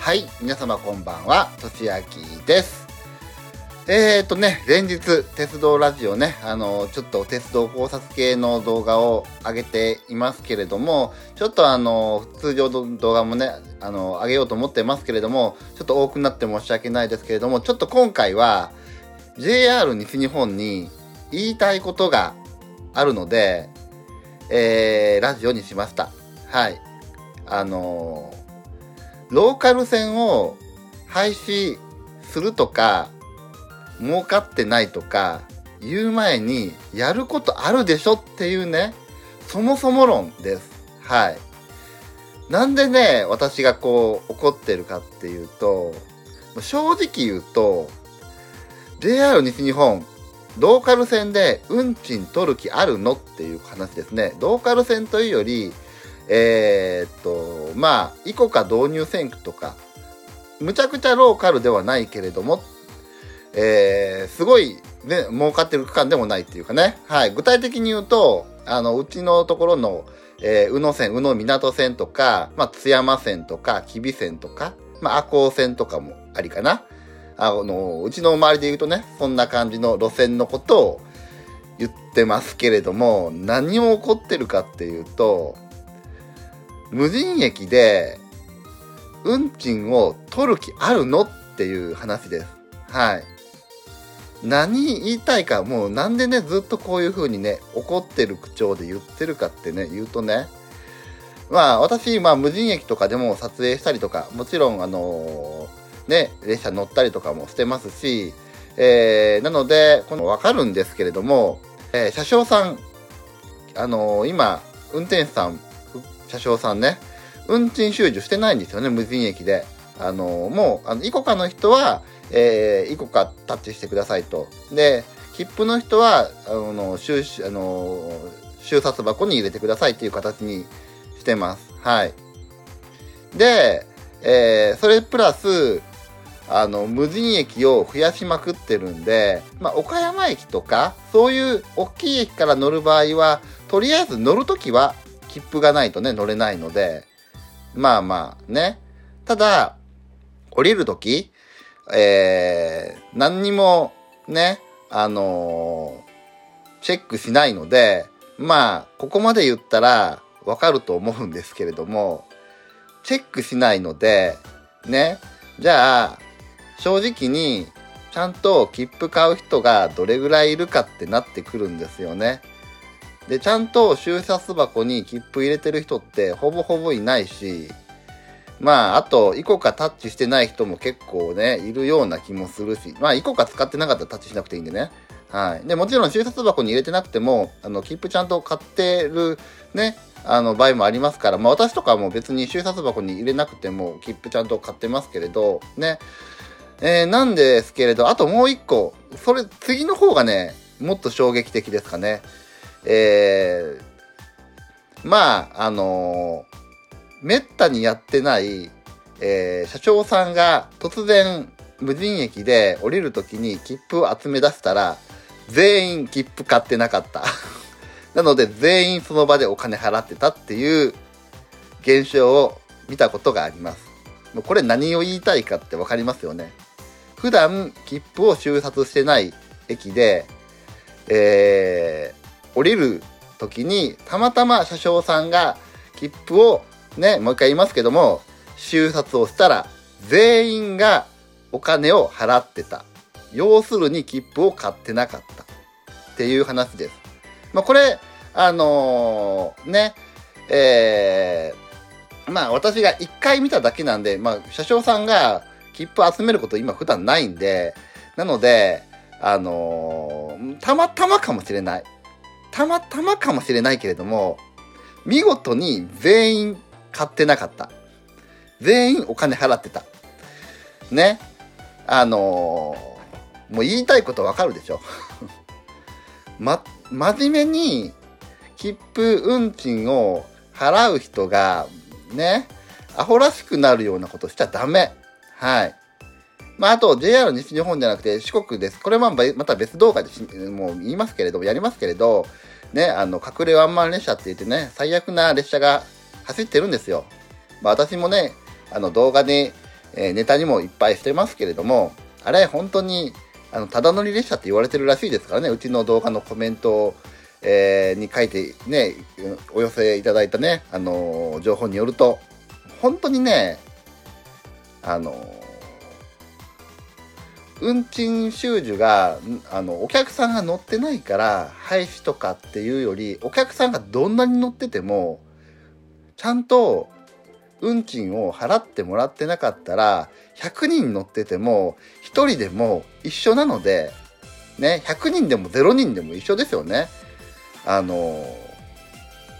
はい、皆様こんばんは、としあきです。えーとね、連日、鉄道ラジオね、あの、ちょっと鉄道考察系の動画を上げていますけれども、ちょっとあの、通常の動画もね、あの、上げようと思ってますけれども、ちょっと多くなって申し訳ないですけれども、ちょっと今回は、JR 西日本に言いたいことがあるので、えー、ラジオにしました。はい。あのーローカル線を廃止するとか、儲かってないとか、言う前に、やることあるでしょっていうね、そもそも論です。はい。なんでね、私がこう、怒ってるかっていうと、正直言うと、JR 西日本、ローカル線で運賃取る気あるのっていう話ですね。ローカル線というより、えーっと、まあ、イコカ導入選挙とか、むちゃくちゃローカルではないけれども、えー、すごい、ね、儲かってる区間でもないっていうかね。はい。具体的に言うと、あの、うちのところの、えー、宇野線、宇野港線とか、まあ、津山線とか、吉備線とか、まあ、赤穂線とかもありかな。あの、うちの周りで言うとね、そんな感じの路線のことを言ってますけれども、何を起こってるかっていうと、無人駅で運賃を取る気あるの？っていう話です。はい。何言いたいか、もうなんでね、ずっとこういう風にね、怒ってる口調で言ってるかってね、言うとね、まあ私、まあ無人駅とかでも撮影したりとか、もちろんあのね、列車乗ったりとかもしてますし、えー、なので、このわかるんですけれども、えー車掌さん、あの今、運転手さん、車掌さんね、運賃収受してないんですよね、無人駅で。あのもう、あの、イコカの人は、えー、イコカタッチしてくださいと。で、切符の人は、あの、収、あの、収札箱に入れてくださいっていう形にしてます。はい。で、えー、それプラス、あの、無人駅を増やしまくってるんで、まあ、岡山駅とか、そういう大きい駅から乗る場合は、とりあえず乗るときは、切符がないとね、乗れないので、まあまあね。ただ、降りるとき、えー、何にもね、あのーチェックしないので、まあ、ここまで言ったらわかると思うんですけれども、チェックしないので、ね、じゃあ、正直に、ちゃんと切符買う人がどれぐらいいるかってなってくるんですよね。で、ちゃんと収札箱に切符入れてる人ってほぼほぼいないし、まあ、あと、イコカタッチしてない人も結構ね、いるような気もするし、まあ、イコカ使ってなかったらタッチしなくていいんでね。はい。で、もちろん収札箱に入れてなくても、あの、切符ちゃんと買ってるね、あの、場合もありますから、まあ、私とかも別に収札箱に入れなくても、切符ちゃんと買ってますけれど、ね。えー、なんですけれど、あともう一個、それ、次の方がね、もっと衝撃的ですかね。えー、まあ、あのーめったにやってない、えー社長さんが突然無人駅で降りるときに切符を集め出したら、全員切符買ってなかった。なので全員その場でお金払ってたっていう現象を見たことがあります。もうこれ何を言いたいかってわかりますよね。普段切符を収札してない駅で、えー、降りる時にたまたま車掌さんが切符をね、もう一回言いますけども、収札をしたら全員がお金を払ってた。要するに切符を買ってなかった。っていう話です。まあこれ、あのーね、えー、まあ私が一回見ただけなんで、まあ車掌さんが切符集めること今普段ないんで、なので、あのーたまたまかもしれない。たまたまかもしれないけれども、見事に全員買ってなかった。全員お金払ってた。ね。あのーもう言いたいことわかるでしょ。ま、真面目に切符運賃を払う人が、ね、アホらしくなるようなことしちゃダメ。はい。まあ、あと JR 西日本じゃなくて四国です。これはまた別動画でもう言いますけれども、やりますけれど、ね、あの、隠れワンマン列車って言ってね、最悪な列車が走ってるんですよ。まあ、私もね、あの動画で、えー、ネタにもいっぱいしてますけれども、あれ、本当に、あの、ただ乗り列車って言われてるらしいですからね、うちの動画のコメントを、えー、に書いてね、お寄せいただいたね、あのー、情報によると、本当にね、あの、運賃収受が、あの、お客さんが乗ってないから、廃止とかっていうより、お客さんがどんなに乗ってても、ちゃんと運賃を払ってもらってなかったら、100人乗ってても、1人でも一緒なので、ね、100人でも0人でも一緒ですよね。あの、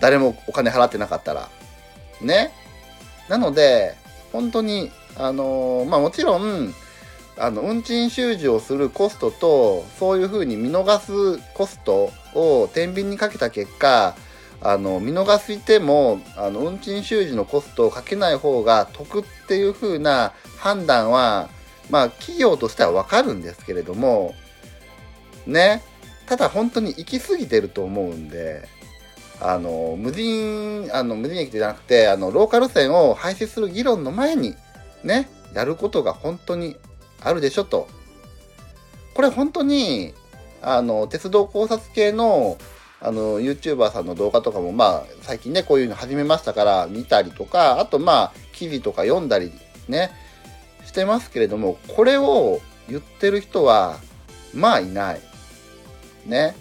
誰もお金払ってなかったら。ね。なので、本当に、あの、まあもちろん、あの、運賃収受をするコストと、そういうふうに見逃すコストを天秤にかけた結果、あの、見逃しても、あの、運賃収受のコストをかけない方が得っていうふうな判断は、まあ、企業としてはわかるんですけれども、ね。ただ本当に行き過ぎてると思うんで、あの、無人、あの、無人駅じゃなくて、あの、ローカル線を廃止する議論の前に、ね、やることが本当にあるでしょと。これ本当に、あの、鉄道考察系の、あの、YouTuber さんの動画とかも、まあ、最近ね、こういうの始めましたから見たりとか、あとまあ、記事とか読んだりね、してますけれども、これを言ってる人は、まあいない。ね。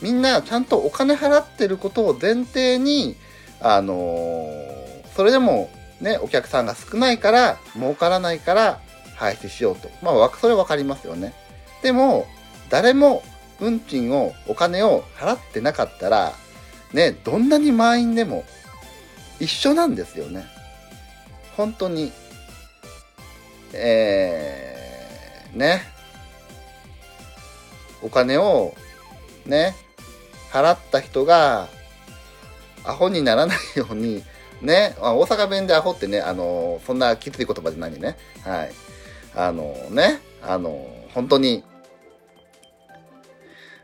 みんなちゃんとお金払ってることを前提に、あのー、それでもね、お客さんが少ないから、儲からないから廃止しようと。まあ、それわかりますよね。でも、誰も運賃を、お金を払ってなかったら、ね、どんなに満員でも一緒なんですよね。本当に。えー、ね。お金をね、払った人がアホにならないように、ね、大阪弁でアホってね、あの、そんなきつい言葉じゃないね。はい。あのね、あの、本当に、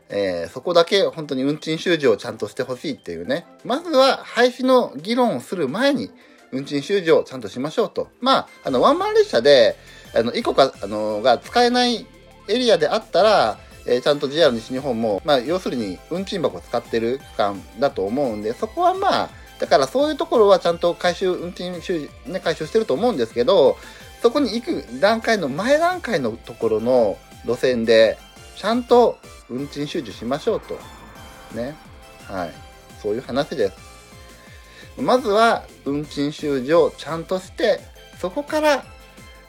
えー、そこだけ本当に運賃収受をちゃんとしてほしいっていうね。まずは廃止の議論をする前に、運賃収受をちゃんとしましょうと。まあ、あの、ワンマン列車で、あの、1個か、あの、が使えないエリアであったら、えー、ちゃんと JR 西日本も、まあ、要するに運賃箱を使ってる区間だと思うんで、そこはまあ、だからそういうところはちゃんと回収、運賃収、ね、回収してると思うんですけど、そこに行く段階の前段階のところの路線で、ちゃんと運賃収受しましょうと。ね。はい。そういう話です。まずは運賃収受をちゃんとして、そこから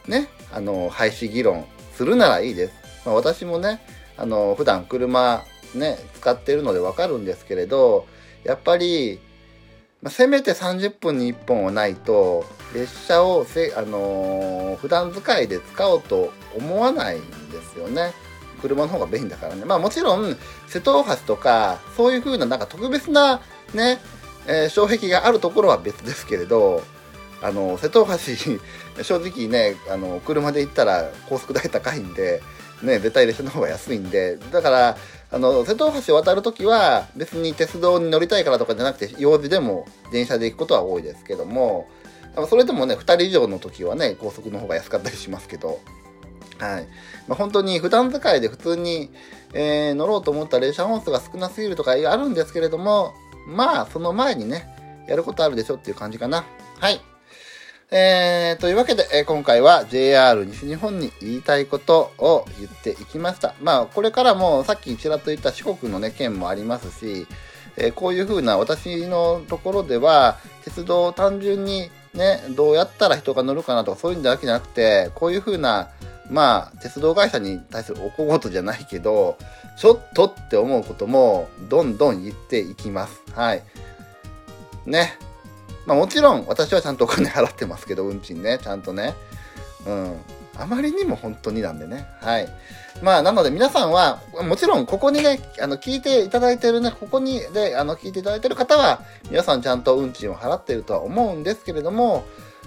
ね、あの、廃止議論するならいいです。まあ、私もね、あの、普段車ね、使ってるのでわかるんですけれど、やっぱり、まあ、せめて30分に1本はないと、列車をせ、あのー、普段使いで使おうと思わないんですよね。車の方が便利だからね。まあもちろん、瀬戸大橋とか、そういう風ななんか特別なね、えー、障壁があるところは別ですけれど、あの、瀬戸大橋、正直ね、あの、車で行ったら高速代高いんで、ね、絶対列車の方が安いんで、だから、あの、瀬戸大橋を渡るときは、別に鉄道に乗りたいからとかじゃなくて、用事でも電車で行くことは多いですけども、それでもね、2人以上の時はね、高速の方が安かったりしますけど、はい。まあ、本当に普段使いで普通に、えー、乗ろうと思ったら列車本数が少なすぎるとかあるんですけれども、まあ、その前にね、やることあるでしょっていう感じかな。はい。えー、というわけで、えー、今回は JR 西日本に言いたいことを言っていきました。まあ、これからもさっきちらっと言った四国のね、県もありますし、えー、こういう風な私のところでは、鉄道を単純にね、どうやったら人が乗るかなとかそういうんだけじゃなくて、こういうふうな、まあ、鉄道会社に対するお小言じゃないけど、ちょっとって思うことも、どんどん言っていきます。はい。ね。まあもちろん私はちゃんとお金払ってますけど、運賃ね、ちゃんとね。うん。あまりにも本当になんでね。はい。まあ、なので皆さんは、もちろんここにね、あの、聞いていただいてるね、ここに、で、あの、聞いていただいてる方は、皆さんちゃんと運賃を払ってるとは思うんですけれども、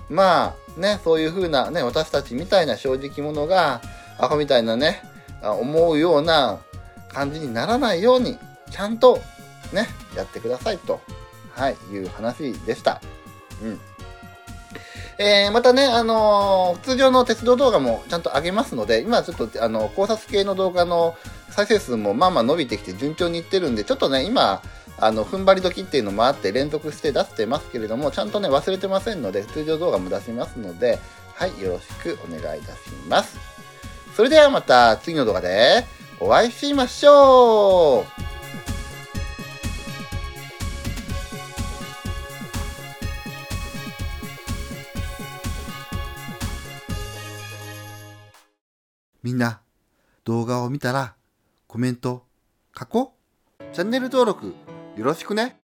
まあ、ね、そういう風なね、私たちみたいな正直者が、アホみたいなね、思うような感じにならないように、ちゃんとね、やってくださいと。はい、いう話でした。うん。えー、またね、あのー、通常の鉄道動画もちゃんと上げますので、今ちょっと、あの、考察系の動画の再生数もまあまあ伸びてきて順調にいってるんで、ちょっとね、今、あの、踏ん張り時っていうのもあって連続して出してますけれども、ちゃんとね、忘れてませんので、通常動画も出しますので、はい、よろしくお願いいたします。それではまた次の動画でお会いしましょうみんな、動画を見たら、コメント、書こうチャンネル登録、よろしくね。